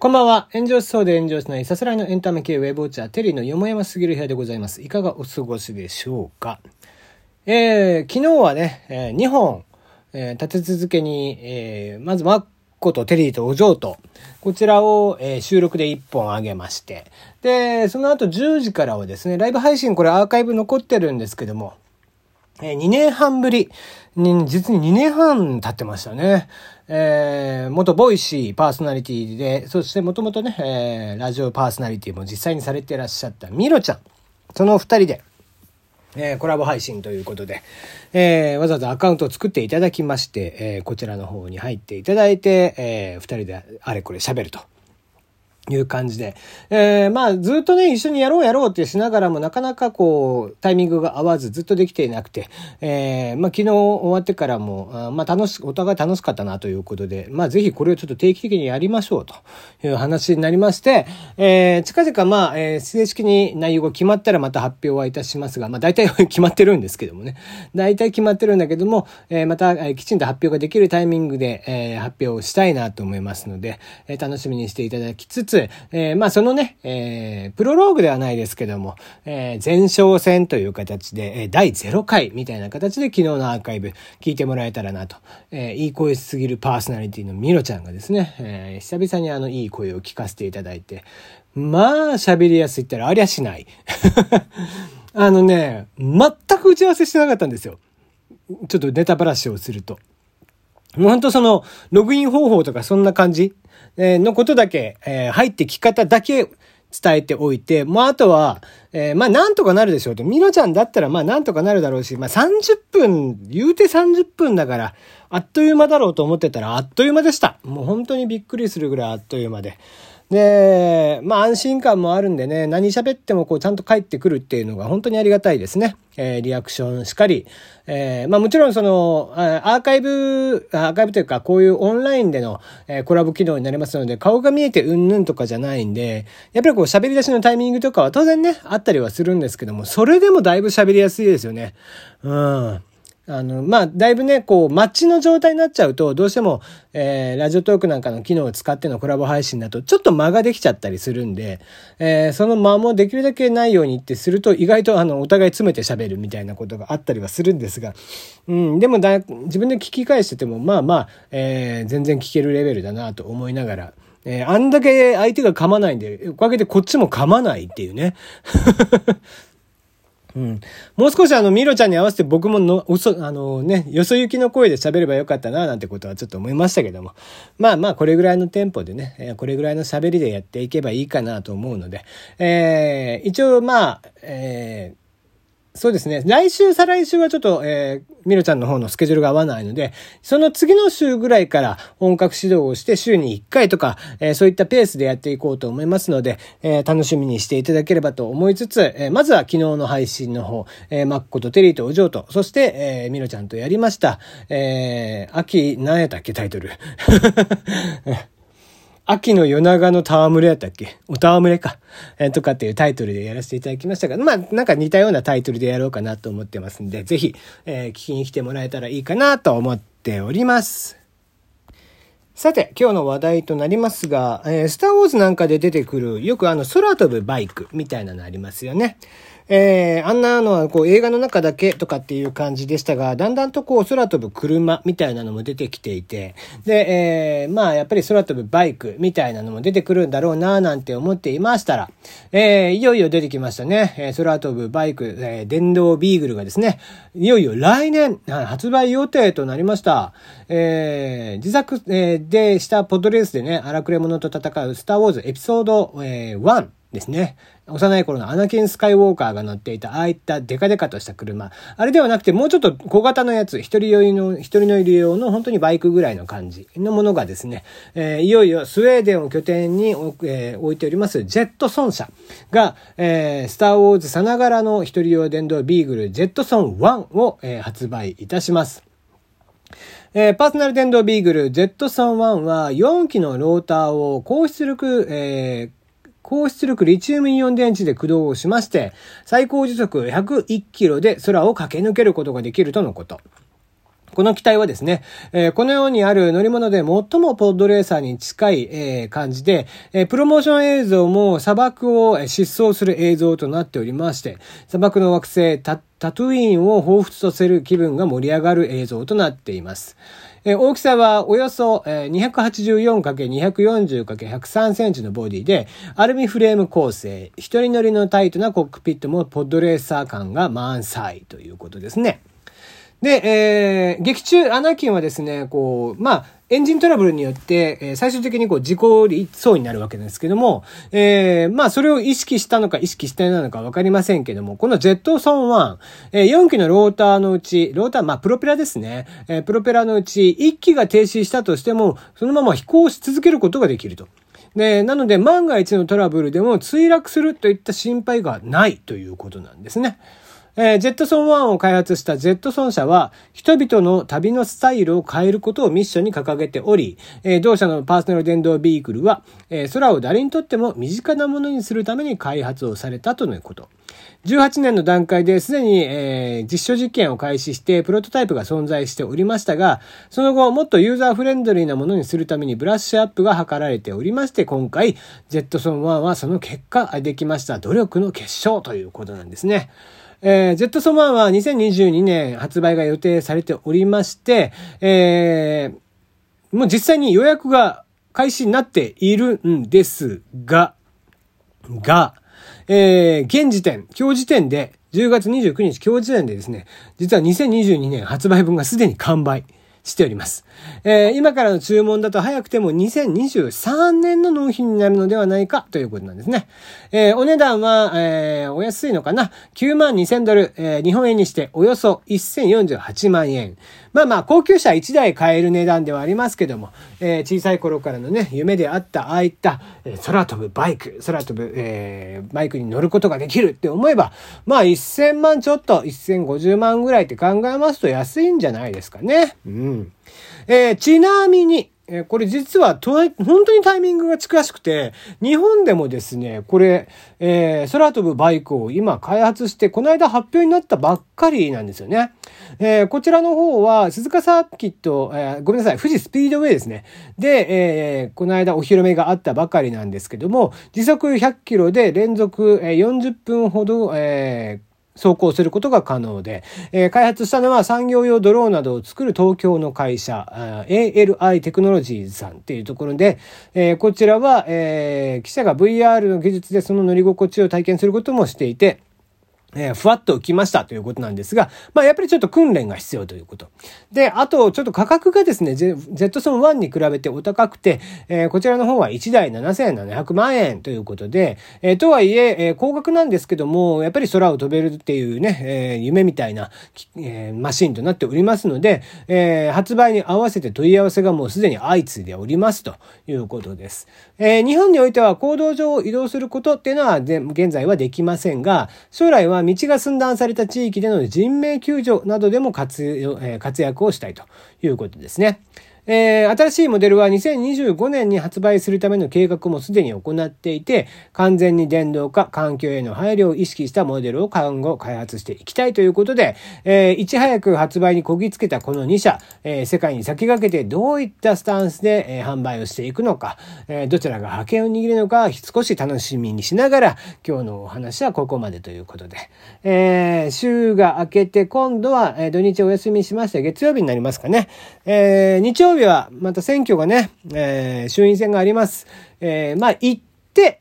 こんばんは。炎上しそうで炎上しないさすらいのエンタメ系ウェブウォッチャーテリーのよもやますぎる部屋でございます。いかがお過ごしでしょうか？えー、昨日はね、えー、2本、えー、立て続けに、えー、まずマッコとテリーとお嬢と、こちらを、えー、収録で1本あげまして、で、その後10時からはですね、ライブ配信これアーカイブ残ってるんですけども、えー、2年半ぶりに、実に2年半経ってましたね。えー、元ボイシーパーソナリティで、そしてもともとね、えー、ラジオパーソナリティも実際にされてらっしゃったミロちゃん。その二人で、えー、コラボ配信ということで、えー、わざわざアカウントを作っていただきまして、えー、こちらの方に入っていただいて、えー、人であれこれ喋ると。いう感じで。えー、まあ、ずっとね、一緒にやろうやろうってしながらも、なかなかこう、タイミングが合わず、ずっとできていなくて、えー、まあ、昨日終わってからも、あまあ、楽し、お互い楽しかったなということで、まあ、ぜひこれをちょっと定期的にやりましょうという話になりまして、えー、近々、まあ、えー、正式に内容が決まったらまた発表はいたしますが、まあ、大体 決まってるんですけどもね。大体決まってるんだけども、えー、また、えー、きちんと発表ができるタイミングで、えー、発表をしたいなと思いますので、えー、楽しみにしていただきつつ、えー、まあそのね、えー、プロローグではないですけども、えー、前哨戦という形で、え、第0回みたいな形で昨日のアーカイブ聞いてもらえたらなと、え、いい声すぎるパーソナリティのミロちゃんがですね、え、久々にあのいい声を聞かせていただいて、まあ喋りやすいったらありゃしない。あのね、全く打ち合わせしてなかったんですよ。ちょっとネタばらしをすると。もうほんとその、ログイン方法とかそんな感じえのことだけ、えー、入ってき方だけ伝えておいて、もうあとは、えー、まあなんとかなるでしょうと。ミロちゃんだったらまあなんとかなるだろうし、まあ30分、言うて30分だから、あっという間だろうと思ってたらあっという間でした。もう本当にびっくりするぐらいあっという間で。で、まあ安心感もあるんでね、何喋ってもこうちゃんと返ってくるっていうのが本当にありがたいですね。えー、リアクションしかり。えー、まあもちろんその、アーカイブ、アーカイブというかこういうオンラインでの、えー、コラボ機能になりますので、顔が見えてうんぬんとかじゃないんで、やっぱりこう喋り出しのタイミングとかは当然ね、あったりはするんですけども、それでもだいぶ喋りやすいですよね。うん。あの、まあ、だいぶね、こう、マッチの状態になっちゃうと、どうしても、えー、ラジオトークなんかの機能を使ってのコラボ配信だと、ちょっと間ができちゃったりするんで、えー、その間もできるだけないようにってすると、意外と、あの、お互い詰めて喋るみたいなことがあったりはするんですが、うん、でもだ、自分で聞き返してても、まあまあ、えー、全然聞けるレベルだなと思いながら、えー、あんだけ相手が噛まないんで、おかげでこっちも噛まないっていうね。うん。もう少しあの、ミロちゃんに合わせて僕もの、嘘、あのね、よそ行きの声で喋ればよかったな、なんてことはちょっと思いましたけども。まあまあ、これぐらいのテンポでね、えこれぐらいの喋りでやっていけばいいかなと思うので、えー、一応まあ、えー、そうですね。来週、再来週はちょっと、えー、ミロちゃんの方のスケジュールが合わないので、その次の週ぐらいから本格指導をして週に1回とか、えー、そういったペースでやっていこうと思いますので、えー、楽しみにしていただければと思いつつ、えー、まずは昨日の配信の方、えー、マッコとテリーとお嬢と、そして、えー、ミロちゃんとやりました。えー、秋、何やったっけタイトル。秋の夜長の戯れやったっけ？お戯れか。えー、とかっていうタイトルでやらせていただきましたが、まあ、なんか似たようなタイトルでやろうかなと思ってますんで、ぜひ、えー、聞きに来てもらえたらいいかなと思っております。さて、今日の話題となりますが、えー、スターウォーズなんかで出てくる、よくあの、空飛ぶバイクみたいなのありますよね。えー、あんなのはこう映画の中だけとかっていう感じでしたが、だんだんとこう空飛ぶ車みたいなのも出てきていて、で、えー、まあやっぱり空飛ぶバイクみたいなのも出てくるんだろうななんて思っていましたら、えー、いよいよ出てきましたね。え、空飛ぶバイク、え、電動ビーグルがですね、いよいよ来年発売予定となりました。えー、自作、え、でしたポッドレースでね、荒くれ者と戦うスターウォーズエピソード、えー、1ですね。幼い頃のアナキン・スカイウォーカーが乗っていた、ああいったデカデカとした車。あれではなくて、もうちょっと小型のやつ、一人用の、一人乗り用の本当にバイクぐらいの感じのものがですね、えー、いよいよスウェーデンを拠点に、えー、置いておりますジェットソン社が、えー、スターウォーズさながらの一人用電動ビーグルジェットソン1を、えー、発売いたします。えー、パーソナル電動ビーグル Z3-1 は4機のローターを高出力、えー、高出力リチウムイオン電池で駆動をしまして、最高時速101キロで空を駆け抜けることができるとのこと。この機体はですね、えー、このようにある乗り物で最もポッドレーサーに近い、えー、感じで、えー、プロモーション映像も砂漠を疾走する映像となっておりまして、砂漠の惑星タタトゥインを彷彿とせる気分が盛り上がる映像となっています。え大きさはおよそ、284×240×103 センチのボディで、アルミフレーム構成、一人乗りのタイトなコックピットもポッドレーサー感が満載ということですね。で、えー、劇中、アナキンはですね、こう、まあ、エンジントラブルによって、えー、最終的にこう、事故りそうになるわけですけども、えー、まあ、それを意識したのか意識してないのかわかりませんけども、このジェットソン1、えー、4機のローターのうち、ローター、まあ、プロペラですね、えー、プロペラのうち、1機が停止したとしても、そのまま飛行し続けることができると。で、なので、万が一のトラブルでも墜落するといった心配がないということなんですね。えー、ジェットソン1を開発したジェットソン社は、人々の旅のスタイルを変えることをミッションに掲げており、えー、同社のパーソナル電動ビークルは、えー、空を誰にとっても身近なものにするために開発をされたとのこと。18年の段階ですでに、えー、実証実験を開始してプロトタイプが存在しておりましたが、その後もっとユーザーフレンドリーなものにするためにブラッシュアップが図られておりまして、今回、ジェットソン1はその結果できました努力の結晶ということなんですね。えー、ジェットソマンは2022年発売が予定されておりまして、えー、もう実際に予約が開始になっているんですが、が、えー、現時点、今日時点で、10月29日今日時点でですね、実は2022年発売分がすでに完売。しております。えー、今からの注文だと早くても2023年の納品になるのではないかということなんですね。えー、お値段は、えー、お安いのかな ?9 万2000ドル、えー、日本円にしておよそ1048万円。まあまあ、高級車1台買える値段ではありますけども、えー、小さい頃からのね、夢であった、ああいった、えー、空飛ぶバイク、空飛ぶ、えー、バイクに乗ることができるって思えば、まあ1000万ちょっと、1050万ぐらいって考えますと安いんじゃないですかね。うん。えー、ちなみに、えこれ実は、本当にタイミングが近しくて、日本でもですね、これ、えー、空飛ぶバイクを今開発して、この間発表になったばっかりなんですよね。えー、こちらの方は、鈴鹿サーキット、えー、ごめんなさい、富士スピードウェイですね。で、え、この間お披露目があったばかりなんですけども、時速100キロで連続、40分ほど、えー、走行することが可能で、えー、開発したのは産業用ドローンなどを作る東京の会社、ALI テクノロジーズさんっていうところで、えー、こちらは、えー、記者が VR の技術でその乗り心地を体験することもしていて、えー、ふわっと浮きましたということなんですが、まあやっぱりちょっと訓練が必要ということ。で、あとちょっと価格がですね、ジェットソン1に比べてお高くて、えー、こちらの方は1台7700万円ということで、えー、とはいええー、高額なんですけども、やっぱり空を飛べるっていうね、えー、夢みたいな、えー、マシンとなっておりますので、えー、発売に合わせて問い合わせがもうすでに相次いでおりますということです。えー、日本においては行動上を移動することっていうのは現在はできませんが、将来は道が寸断された地域での人命救助などでも活,、え、活躍をしたいということですね。えー、新しいモデルは2025年に発売するための計画もすでに行っていて、完全に電動化、環境への配慮を意識したモデルを今後開発していきたいということで、えー、いち早く発売にこぎつけたこの2社、えー、世界に先駆けてどういったスタンスで、え、販売をしていくのか、え、どちらが覇権を握るのか少し楽しみにしながら、今日のお話はここまでということで、え、週が明けて今度は、え、土日お休みしまして月曜日になりますかね。えー、日曜日はまた選挙がね、えー、衆院選があります。えー、まあ、行って、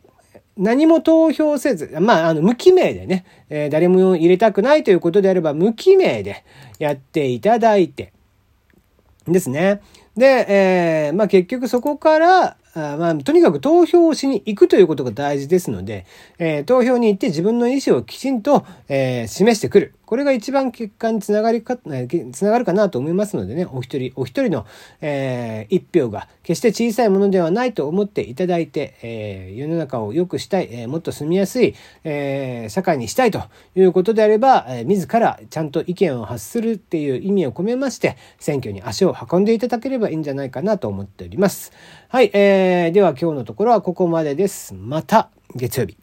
何も投票せず、まあ、あの、無記名でね、えー、誰も入れたくないということであれば、無記名でやっていただいて、ですね。で、えー、まあ結局そこから、あまあ、とにかく投票をしに行くということが大事ですので、えー、投票に行って自分の意思をきちんと、えー、示してくる。これが一番結果につながりか、つながるかなと思いますのでね、お一人、お一人の、えー、一票が決して小さいものではないと思っていただいて、えー、世の中を良くしたい、えー、もっと住みやすい、えー、社会にしたいということであれば、えー、自らちゃんと意見を発するっていう意味を込めまして、選挙に足を運んでいただければいいんじゃないかなと思っております。はい、えー、では今日のところはここまでです。また月曜日。